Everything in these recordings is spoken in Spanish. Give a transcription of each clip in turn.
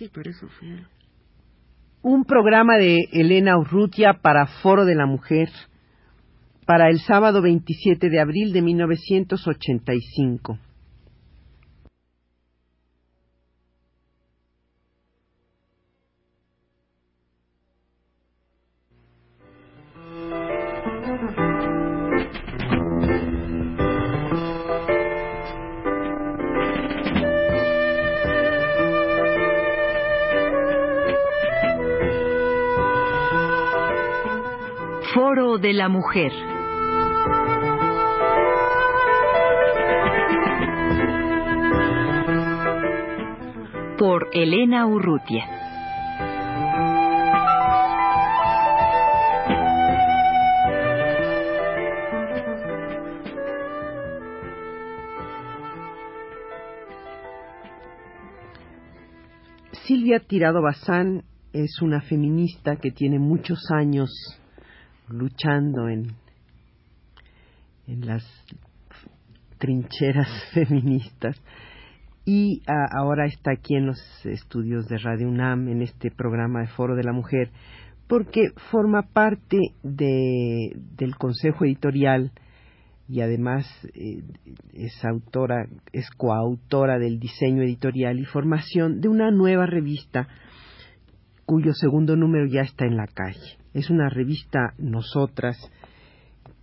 Sí, eso fue. Un programa de Elena Urrutia para Foro de la Mujer para el sábado 27 de abril de 1985. Foro de la Mujer. Por Elena Urrutia. Silvia Tirado Bazán es una feminista que tiene muchos años luchando en, en las trincheras feministas y ahora está aquí en los estudios de Radio UNAM en este programa de Foro de la Mujer porque forma parte de, del Consejo Editorial y además eh, es autora, es coautora del diseño editorial y formación de una nueva revista cuyo segundo número ya está en la calle. Es una revista Nosotras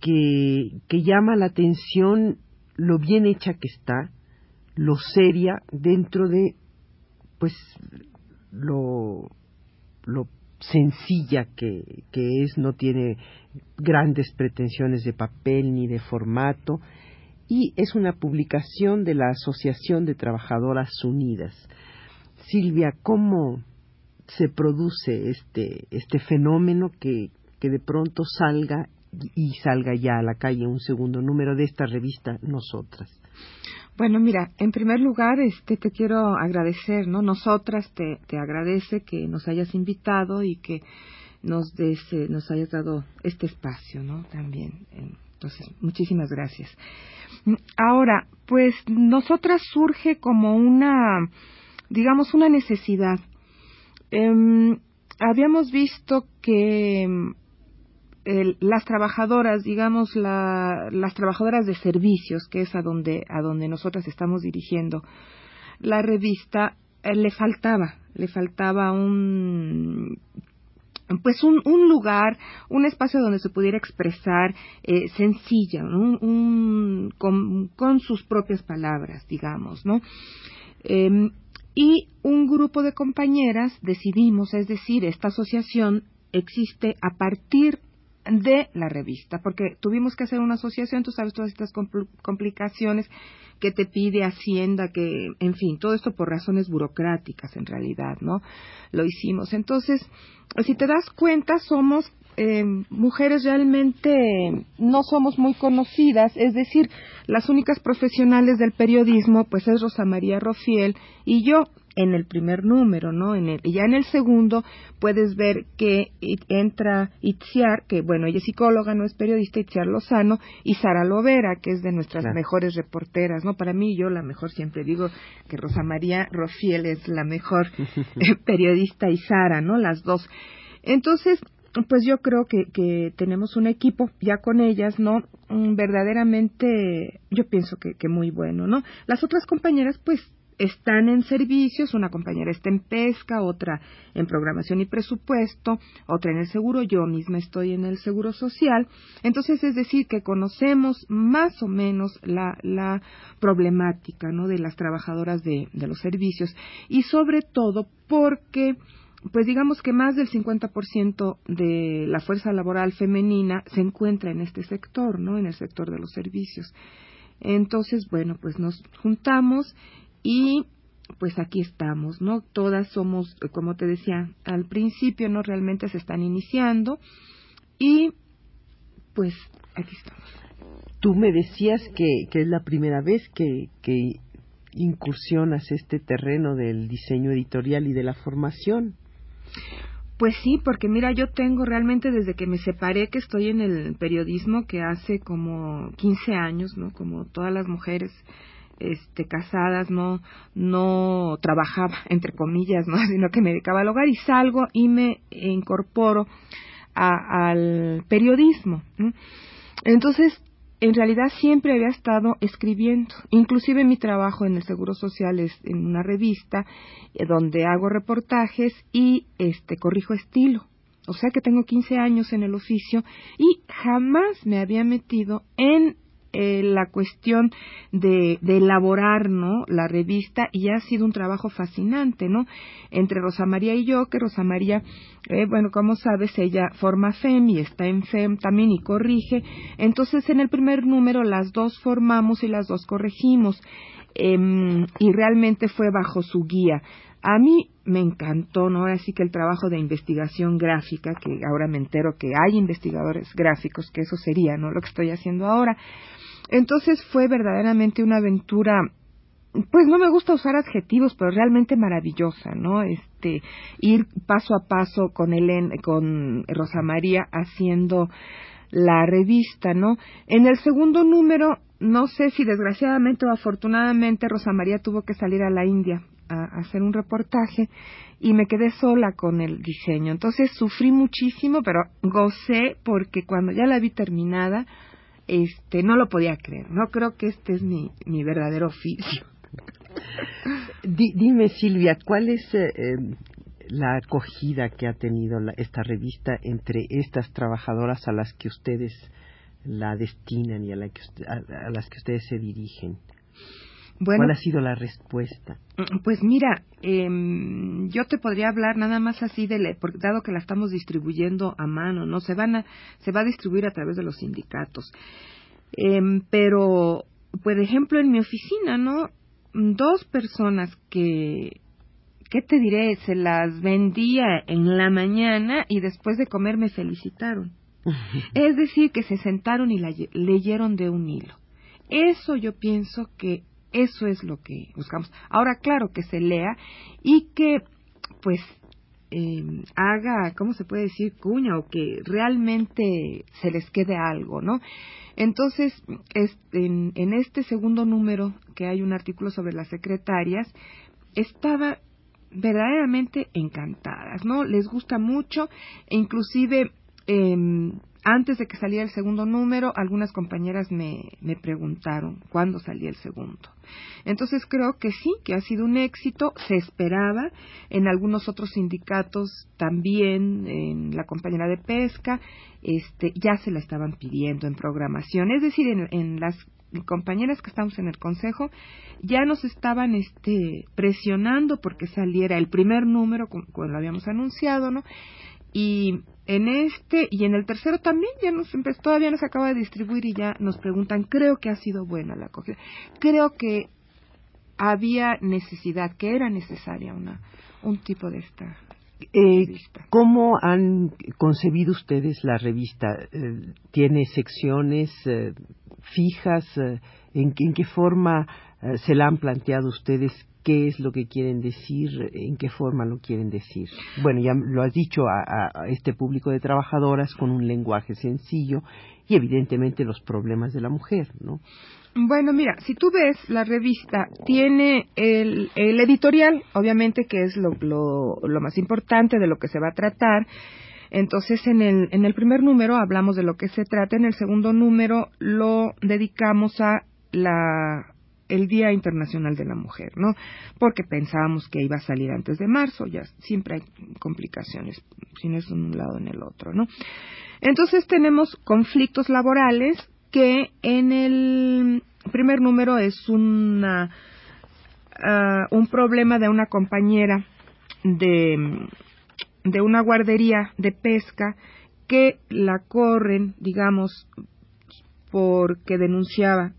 que, que llama la atención lo bien hecha que está, lo seria dentro de pues lo, lo sencilla que, que es, no tiene grandes pretensiones de papel ni de formato, y es una publicación de la Asociación de Trabajadoras Unidas. Silvia, ¿cómo se produce este, este fenómeno que, que de pronto salga y salga ya a la calle un segundo número de esta revista Nosotras? Bueno, mira, en primer lugar, este, te quiero agradecer, ¿no? Nosotras te, te agradece que nos hayas invitado y que nos, des, eh, nos hayas dado este espacio, ¿no? También. Entonces, muchísimas gracias. Ahora, pues, nosotras surge como una, digamos, una necesidad. Eh, habíamos visto que las trabajadoras, digamos, las trabajadoras de servicios, que es a donde, a donde nosotras estamos dirigiendo la revista, eh, le faltaba, le faltaba un pues un, un, lugar, un espacio donde se pudiera expresar eh, sencilla, un, con, con, sus propias palabras, digamos, ¿no? Em, y un grupo de compañeras decidimos, es decir, esta asociación existe a partir de la revista, porque tuvimos que hacer una asociación, tú sabes, todas estas complicaciones que te pide Hacienda, que, en fin, todo esto por razones burocráticas en realidad, ¿no? Lo hicimos. Entonces, si te das cuenta, somos eh, mujeres realmente no somos muy conocidas, es decir, las únicas profesionales del periodismo, pues es Rosa María Rofiel y yo en el primer número, ¿no? En el, y ya en el segundo puedes ver que entra Itziar, que bueno, ella es psicóloga, no es periodista, Itziar Lozano, y Sara Lovera, que es de nuestras mejores reporteras, ¿no? Para mí, yo la mejor, siempre digo que Rosa María Rofiel es la mejor periodista y Sara, ¿no? Las dos. Entonces, pues yo creo que, que tenemos un equipo ya con ellas, ¿no? Mm, verdaderamente, yo pienso que, que muy bueno, ¿no? Las otras compañeras, pues están en servicios, una compañera está en pesca, otra en programación y presupuesto, otra en el seguro, yo misma estoy en el seguro social. Entonces, es decir, que conocemos más o menos la, la problemática ¿no? de las trabajadoras de, de los servicios y sobre todo porque pues digamos que más del 50% de la fuerza laboral femenina se encuentra en este sector, ¿no? En el sector de los servicios. Entonces, bueno, pues nos juntamos y pues aquí estamos, ¿no? Todas somos, como te decía, al principio no realmente se están iniciando y pues aquí estamos. Tú me decías que, que es la primera vez que, que incursionas este terreno del diseño editorial y de la formación. Pues sí, porque mira, yo tengo realmente desde que me separé que estoy en el periodismo que hace como 15 años, ¿no? Como todas las mujeres este casadas no no trabajaba entre comillas no sino que me dedicaba al hogar y salgo y me incorporo al periodismo entonces en realidad siempre había estado escribiendo. Inclusive mi trabajo en el Seguro Social es en una revista eh, donde hago reportajes y este corrijo estilo. O sea que tengo 15 años en el oficio y jamás me había metido en eh, la cuestión de, de, elaborar no la revista y ha sido un trabajo fascinante no entre Rosa María y yo que Rosa María eh, bueno como sabes ella forma FEM y está en FEM también y corrige entonces en el primer número las dos formamos y las dos corregimos em, y realmente fue bajo su guía a mí me encantó, ¿no? Así que el trabajo de investigación gráfica, que ahora me entero que hay investigadores gráficos, que eso sería, ¿no? Lo que estoy haciendo ahora. Entonces fue verdaderamente una aventura pues no me gusta usar adjetivos, pero realmente maravillosa, ¿no? Este ir paso a paso con Helen, con Rosa María haciendo la revista, ¿no? En el segundo número, no sé si desgraciadamente o afortunadamente Rosa María tuvo que salir a la India a, hacer un reportaje y me quedé sola con el diseño. Entonces sufrí muchísimo, pero gocé porque cuando ya la vi terminada, este, no lo podía creer. No creo que este es mi, mi verdadero oficio. dime, Silvia, ¿cuál es eh, em, la acogida que ha tenido esta revista entre estas trabajadoras a las que ustedes la destinan y a, la que, a las que ustedes se dirigen? ¿Cuál ha sido la respuesta? Mm, pues mira, eh, yo te podría hablar nada más así de, porque dado que la estamos distribuyendo a mano, no se van a, se va a distribuir a través de los sindicatos. Eh, pero, por ejemplo, en mi oficina, ¿no? Dos personas que, ¿qué te diré? Se las vendía en la mañana y después de comer me felicitaron. es decir, que se sentaron y la leyeron de un hilo. Eso yo pienso que eso es lo que buscamos. Ahora, claro, que se lea y que, pues, eh, haga, ¿cómo se puede decir? Cuña o que realmente se les quede algo, ¿no? Entonces, en, en este segundo número, que hay un artículo sobre las secretarias, estaba verdaderamente encantadas, ¿no? Les gusta mucho e inclusive eh, antes de que saliera el segundo número, algunas compañeras me, me preguntaron cuándo salía el segundo. Entonces creo que sí, que ha sido un éxito, se esperaba, en algunos otros sindicatos también, en la compañera de pesca, este, ya se la estaban pidiendo en programación, es decir, en, en las compañeras que estamos en el consejo ya nos estaban este presionando porque saliera el primer número como, lo habíamos anunciado no y en este y en el tercero también ya nos empezó, todavía nos acaba de distribuir y ya nos preguntan, creo que ha sido buena la acogida. Creo que había necesidad, que era necesaria una un tipo de esta eh, ¿Cómo han concebido ustedes la revista? Eh, ¿Tiene secciones eh, fijas? ¿en, ¿En qué forma se la han planteado ustedes qué es lo que quieren decir, en qué forma lo quieren decir. Bueno, ya lo has dicho a, este público de trabajadoras con un lenguaje sencillo y evidentemente los problemas de la mujer, ¿no? Bueno, mira, si tú ves la revista, tiene el, el editorial, obviamente que es lo, lo, lo más importante de lo que se va a tratar. Entonces, en el, en el primer número hablamos de lo que se trata, en el segundo número lo dedicamos a la el Día Internacional de la Mujer, ¿no? Porque pensábamos que iba a salir antes de marzo, ya siempre hay complicaciones, si no es un lado en el otro, ¿no? Entonces tenemos conflictos laborales que en el primer número es una, ah, un problema de una compañera de, de una guardería de pesca que la corren, digamos, porque denunciaba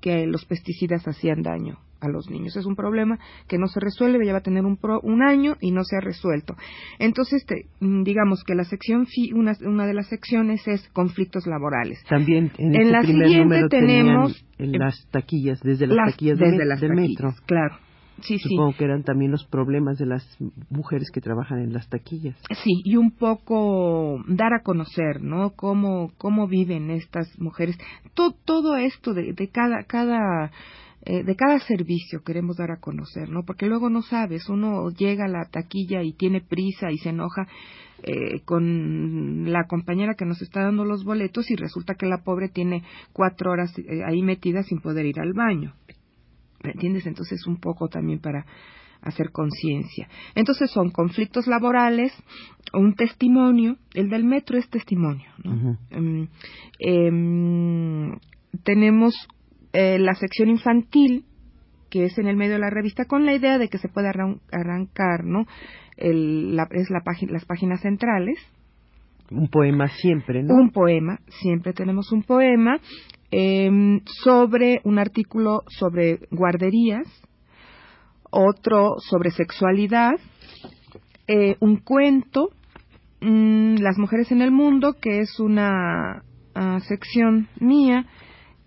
que los pesticidas hacían daño a los niños. Es un problema que no se resuelve, ya va a tener un, un año y no se ha resuelto. Entonces, mm, digamos que la sección, una, una de las secciones es conflictos laborales. También en, este la siguiente tenemos en las taquillas, desde las, taquillas desde las del metro. Claro. Sí, Supongo que eran también los problemas de las mujeres que trabajan en las taquillas. Sí, y un poco dar a conocer, ¿no? Cómo, cómo viven estas mujeres. Todo, todo esto de, de cada, cada eh, de cada servicio queremos dar a conocer, ¿no? Porque luego no sabes, uno llega a la taquilla y tiene prisa y se enoja eh, con la compañera que nos está dando los boletos y resulta que la pobre tiene cuatro horas eh, ahí metida sin poder ir al baño. ¿Me entiendes? Entonces un poco también para hacer conciencia. Entonces son conflictos laborales, un testimonio, el del metro es testimonio. ¿no? Em, em, tenemos eh, la sección infantil, que es en el medio de la revista, con la idea de que se puede arrancar, ¿no? El, la, es la las páginas centrales. Un poema siempre, ¿no? Un poema, siempre tenemos un poema eh, sobre un artículo sobre guarderías, otro sobre sexualidad, eh, un cuento, mm, Las mujeres en el mundo, que es una uh, sección mía,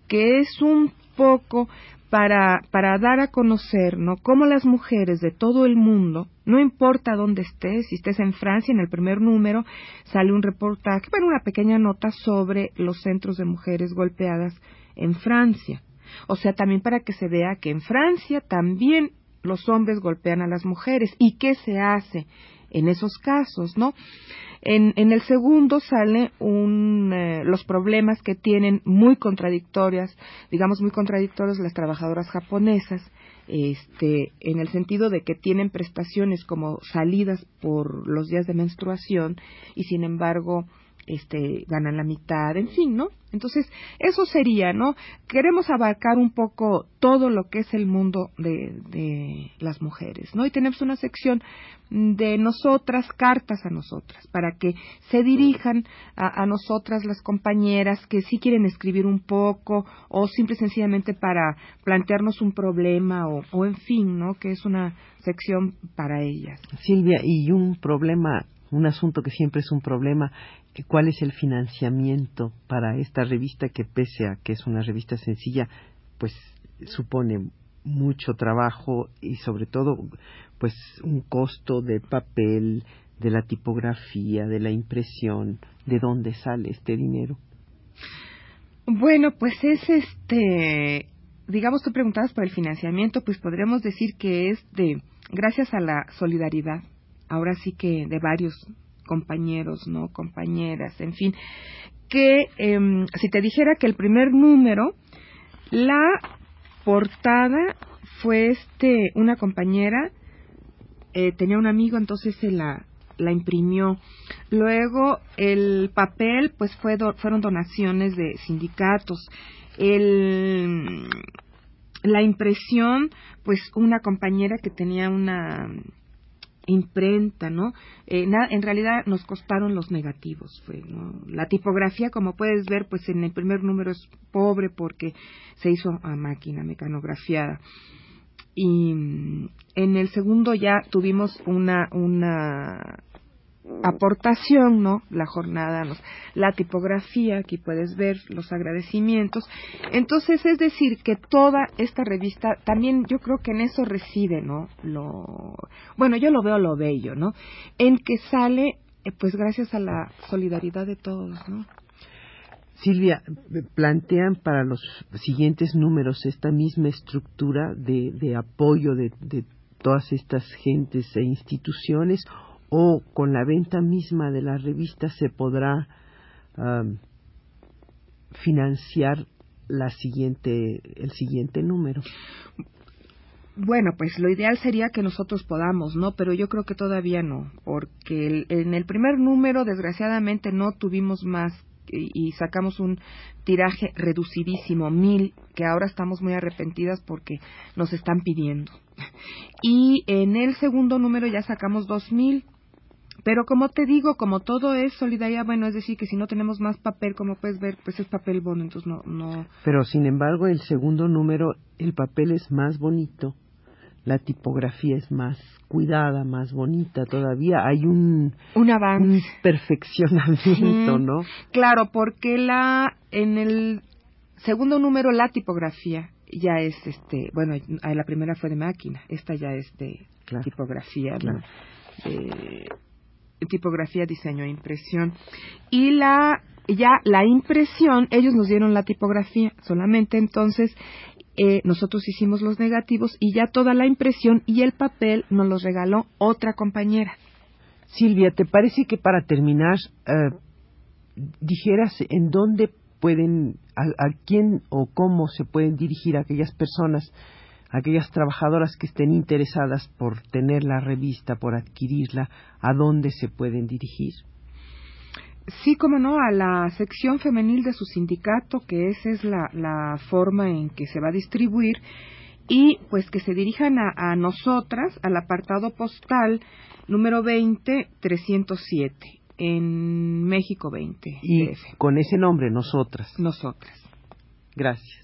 que es un poco para, para dar a conocer, ¿no? Cómo las mujeres de todo el mundo, no importa dónde estés, si estés en Francia, en el primer número sale un reportaje, bueno, una pequeña nota sobre los centros de mujeres golpeadas en Francia. O sea, también para que se vea que en Francia también los hombres golpean a las mujeres y qué se hace en esos casos, ¿no? En, en el segundo sale un, eh, los problemas que tienen muy contradictorias, digamos muy contradictorios las trabajadoras japonesas, este, en el sentido de que tienen prestaciones como salidas por los días de menstruación y sin embargo este, ganan la mitad, en fin, ¿no? Entonces, eso sería, ¿no? Queremos abarcar un poco todo lo que es el mundo de, de las mujeres, ¿no? Y tenemos una sección de nosotras, cartas a nosotras, para que se dirijan a, a nosotras las compañeras que sí quieren escribir un poco o simple y sencillamente para plantearnos un problema o, o en fin, ¿no? Que es una sección para ellas. Silvia, y un problema un asunto que siempre es un problema, cuál es el financiamiento para esta revista que pese a que es una revista sencilla, pues supone mucho trabajo y sobre todo pues un costo de papel, de la tipografía, de la impresión, de dónde sale este dinero. Bueno, pues es este, digamos, tú preguntabas por el financiamiento, pues podríamos decir que es de, gracias a la solidaridad ahora sí que de varios compañeros, ¿no? Compañeras, en fin, que eh, si te dijera que el primer número, la portada fue este, una compañera, eh, tenía un amigo, entonces se la, la imprimió. Luego el papel, pues fue fueron donaciones de sindicatos. El, la impresión, pues una compañera que tenía una imprenta, ¿no? Eh, en realidad nos costaron los negativos, fue, ¿no? La tipografía, como puedes ver, pues en el primer número es pobre porque se hizo a máquina, mecanografiada. Y mm, en el segundo ya tuvimos una, una aportación, ¿no? La jornada, la tipografía, aquí puedes ver los agradecimientos. Entonces, es decir, que toda esta revista, también yo creo que en eso reside, ¿no? Lo, bueno, yo lo veo lo bello, ¿no? En que sale, eh, pues gracias a la solidaridad de todos, ¿no? Silvia, plantean para los siguientes números esta misma estructura de, de apoyo de, de todas estas gentes e instituciones o con la venta misma de la revista se podrá financiar la siguiente el siguiente número bueno, pues lo ideal sería que nosotros podamos, ¿no? Pero yo creo que todavía no, porque en el primer número, desgraciadamente, no tuvimos más y, y, sacamos un tiraje reducidísimo, mil, que ahora estamos muy arrepentidas porque nos están pidiendo. Y en el segundo número ya sacamos dos mil, pero como te digo, como todo es solidaridad, bueno, es decir, que si no tenemos más papel, como puedes ver, pues es papel bono, entonces no, no. Pero sin embargo, el segundo número, el papel es más bonito, la tipografía es más cuidada, más bonita todavía. Hay un, un avance, un perfeccionamiento, ¿no? Claro, porque la en el segundo número la tipografía ya es este, bueno, la primera fue de máquina, esta ya es de tipografía, claro. Eh, tipografía, diseño e impresión. Y la ya la impresión, ellos nos dieron la tipografía solamente, entonces eh, nosotros hicimos los negativos y ya toda la impresión y el papel nos los regaló otra compañera. Silvia, ¿te parece que para terminar eh, dijeras en dónde pueden, a, quién o cómo se pueden dirigir aquellas personas, aquellas trabajadoras que estén interesadas por tener la revista, por adquirirla, a dónde se pueden dirigir? Sí, como no, a la sección femenil de su sindicato, que esa es la, la forma en que se va a distribuir, y pues que se dirijan a, a nosotras, al apartado postal número 20 307 en México 20. Y con ese nombre, nosotras. Nosotras. Gracias.